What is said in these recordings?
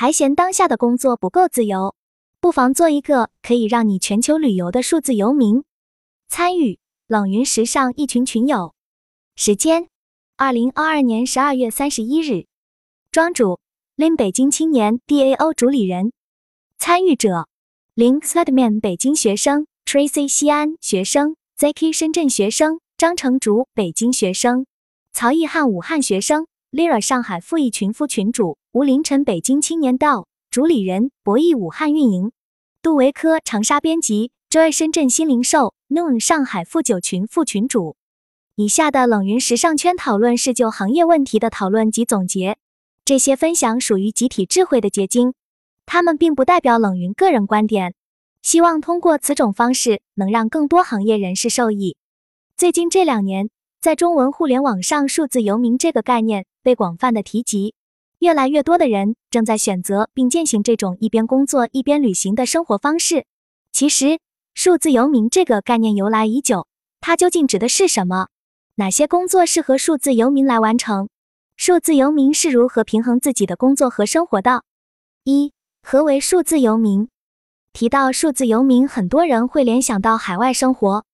还嫌当下的工作不够自由，不妨做一个可以让你全球旅游的数字游民。参与冷云时尚一群群友，时间：二零二二年十二月三十一日。庄主：林北京青年 DAO 主理人。参与者：林 Sledman 北京学生，Tracy 西安学生，Zaki 深圳学生，张成竹北京学生，曹毅汉武汉学生，Lira 上海富艺群夫群主，吴林晨北京青年道主理人，博弈武汉运营，杜维科长沙编辑，Joy 深圳新零售。Noon 上海富九群副群主，以下的冷云时尚圈讨论是就行业问题的讨论及总结，这些分享属于集体智慧的结晶，他们并不代表冷云个人观点。希望通过此种方式能让更多行业人士受益。最近这两年，在中文互联网上，数字游民这个概念被广泛的提及，越来越多的人正在选择并践行这种一边工作一边旅行的生活方式。其实。数字游民这个概念由来已久，它究竟指的是什么？哪些工作适合数字游民来完成？数字游民是如何平衡自己的工作和生活的？一、何为数字游民？提到数字游民，很多人会联想到海外生活，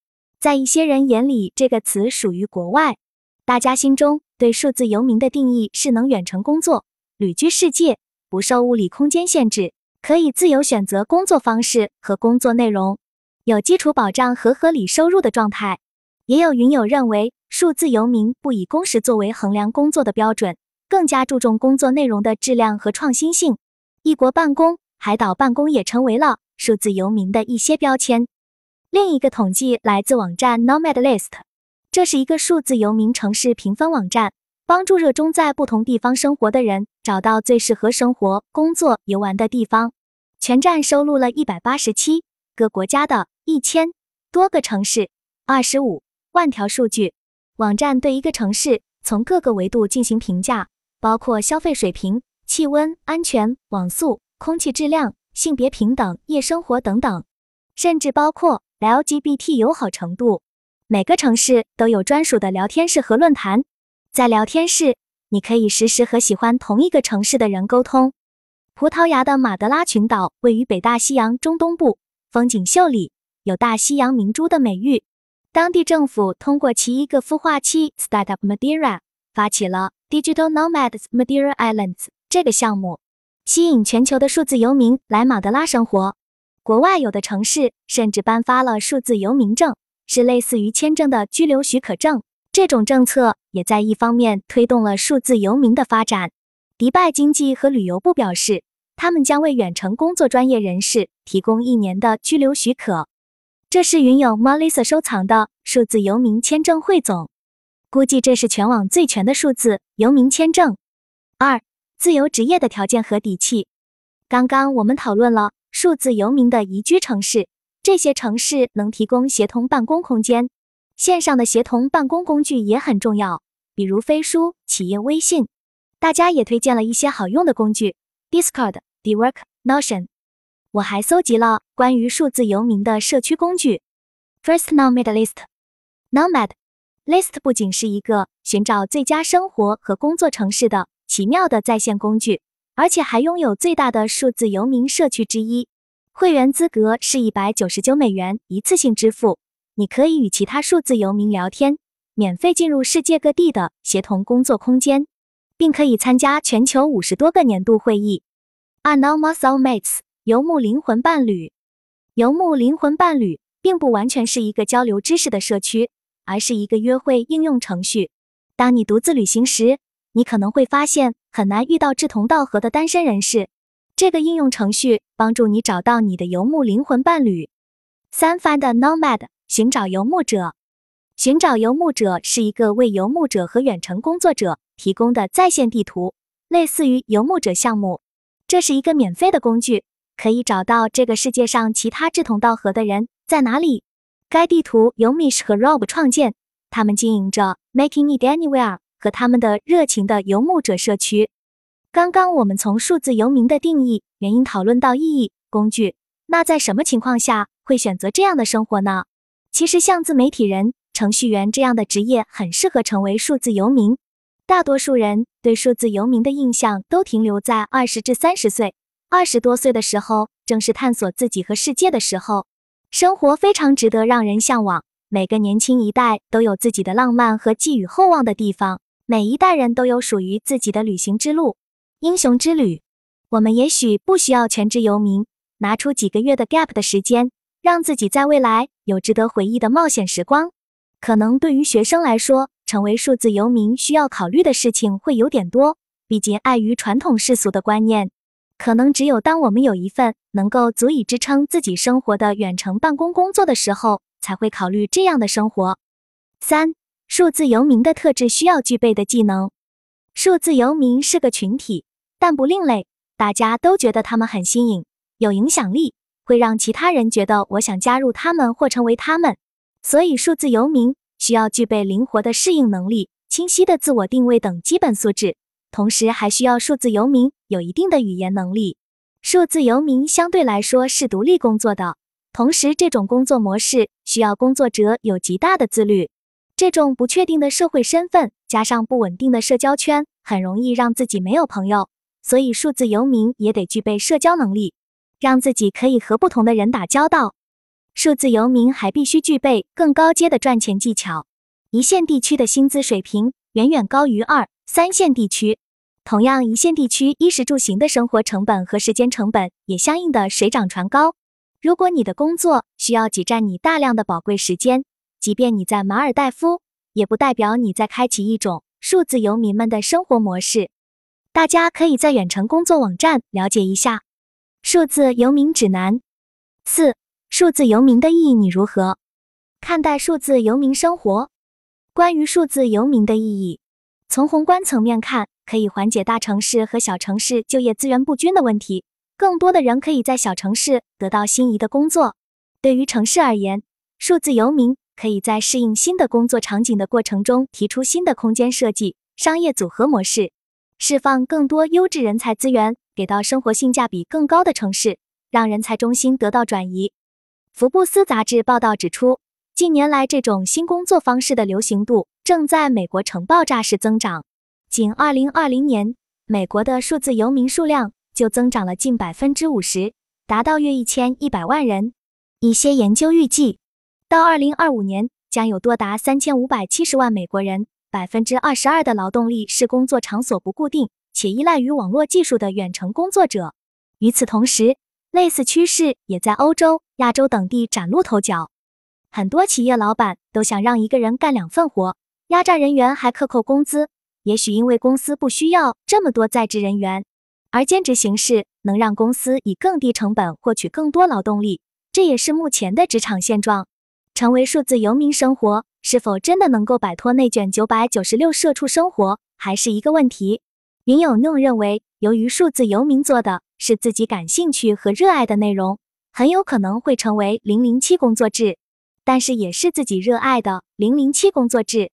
在一些人眼里，这个词属于国外。大家心中对数字游民的定义是能远程工作、旅居世界，不受物理空间限制，可以自由选择工作方式和工作内容。有基础保障和合理收入的状态，也有云友认为，数字游民不以工时作为衡量工作的标准，更加注重工作内容的质量和创新性。异国办公、海岛办公也成为了数字游民的一些标签。另一个统计来自网站 Nomad List，这是一个数字游民城市评分网站，帮助热衷在不同地方生活的人找到最适合生活、工作、游玩的地方。全站收录了一百八十七个国家的。一千多个城市，二十五万条数据。网站对一个城市从各个维度进行评价，包括消费水平、气温、安全、网速、空气质量、性别平等、夜生活等等，甚至包括 LGBT 友好程度。每个城市都有专属的聊天室和论坛，在聊天室，你可以实时和喜欢同一个城市的人沟通。葡萄牙的马德拉群岛位于北大西洋中东部，风景秀丽。有大西洋明珠的美誉，当地政府通过其一个孵化器 Startup Madeira 发起了 Digital Nomads Madeira Islands 这个项目，吸引全球的数字游民来马德拉生活。国外有的城市甚至颁发了数字游民证，是类似于签证的居留许可证。这种政策也在一方面推动了数字游民的发展。迪拜经济和旅游部表示，他们将为远程工作专业人士提供一年的居留许可。这是云友 Melissa 收藏的数字游民签证汇总，估计这是全网最全的数字游民签证。二、自由职业的条件和底气。刚刚我们讨论了数字游民的宜居城市，这些城市能提供协同办公空间，线上的协同办公工具也很重要，比如飞书、企业微信。大家也推荐了一些好用的工具：Discord、Dwork、Notion。我还搜集了关于数字游民的社区工具。First Nomad List，Nomad List 不仅是一个寻找最佳生活和工作城市的奇妙的在线工具，而且还拥有最大的数字游民社区之一。会员资格是一百九十九美元一次性支付，你可以与其他数字游民聊天，免费进入世界各地的协同工作空间，并可以参加全球五十多个年度会议。Anonymous Soulmates。游牧灵魂伴侣，游牧灵魂伴侣并不完全是一个交流知识的社区，而是一个约会应用程序。当你独自旅行时，你可能会发现很难遇到志同道合的单身人士。这个应用程序帮助你找到你的游牧灵魂伴侣。三 Find Nomad，寻找游牧者。寻找游牧者是一个为游牧者和远程工作者提供的在线地图，类似于游牧者项目。这是一个免费的工具。可以找到这个世界上其他志同道合的人在哪里。该地图由 Mish 和 Rob 创建，他们经营着 Making It Anywhere 和他们的热情的游牧者社区。刚刚我们从数字游民的定义、原因讨论到意义、工具。那在什么情况下会选择这样的生活呢？其实像自媒体人、程序员这样的职业很适合成为数字游民。大多数人对数字游民的印象都停留在二十至三十岁。二十多岁的时候，正是探索自己和世界的时候，生活非常值得让人向往。每个年轻一代都有自己的浪漫和寄予厚望的地方，每一代人都有属于自己的旅行之路、英雄之旅。我们也许不需要全职游民，拿出几个月的 gap 的时间，让自己在未来有值得回忆的冒险时光。可能对于学生来说，成为数字游民需要考虑的事情会有点多，毕竟碍于传统世俗的观念。可能只有当我们有一份能够足以支撑自己生活的远程办公工作的时候，才会考虑这样的生活。三、数字游民的特质需要具备的技能。数字游民是个群体，但不另类，大家都觉得他们很新颖、有影响力，会让其他人觉得我想加入他们或成为他们。所以，数字游民需要具备灵活的适应能力、清晰的自我定位等基本素质。同时还需要数字游民有一定的语言能力。数字游民相对来说是独立工作的，同时这种工作模式需要工作者有极大的自律。这种不确定的社会身份加上不稳定的社交圈，很容易让自己没有朋友。所以数字游民也得具备社交能力，让自己可以和不同的人打交道。数字游民还必须具备更高阶的赚钱技巧。一线地区的薪资水平远远高于二三线地区。同样，一线地区衣食住行的生活成本和时间成本也相应的水涨船高。如果你的工作需要挤占你大量的宝贵时间，即便你在马尔代夫，也不代表你在开启一种数字游民们的生活模式。大家可以在远程工作网站了解一下数字游民指南。四、数字游民的意义你如何看待数字游民生活？关于数字游民的意义，从宏观层面看。可以缓解大城市和小城市就业资源不均的问题，更多的人可以在小城市得到心仪的工作。对于城市而言，数字游民可以在适应新的工作场景的过程中提出新的空间设计、商业组合模式，释放更多优质人才资源给到生活性价比更高的城市，让人才中心得到转移。福布斯杂志报道指出，近年来这种新工作方式的流行度正在美国呈爆炸式增长。仅2020年，美国的数字游民数量就增长了近百分之五十，达到约一千一百万人。一些研究预计，到2025年，将有多达三千五百七十万美国人，百分之二十二的劳动力是工作场所不固定且依赖于网络技术的远程工作者。与此同时，类似趋势也在欧洲、亚洲等地崭露头角。很多企业老板都想让一个人干两份活，压榨人员还克扣工资。也许因为公司不需要这么多在职人员，而兼职形式能让公司以更低成本获取更多劳动力，这也是目前的职场现状。成为数字游民生活是否真的能够摆脱内卷九百九十六社畜生活，还是一个问题。云友 no 认为，由于数字游民做的是自己感兴趣和热爱的内容，很有可能会成为零零七工作制，但是也是自己热爱的零零七工作制。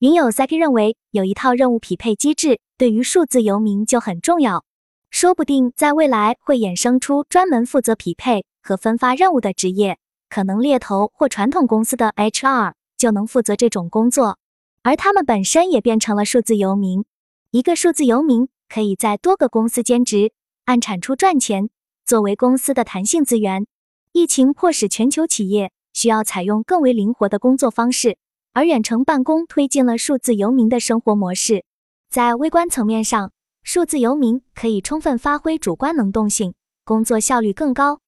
云友 Saki 认为，有一套任务匹配机制对于数字游民就很重要，说不定在未来会衍生出专门负责匹配和分发任务的职业，可能猎头或传统公司的 HR 就能负责这种工作，而他们本身也变成了数字游民。一个数字游民可以在多个公司兼职，按产出赚钱，作为公司的弹性资源。疫情迫使全球企业需要采用更为灵活的工作方式。而远程办公推进了数字游民的生活模式。在微观层面上，数字游民可以充分发挥主观能动性，工作效率更高，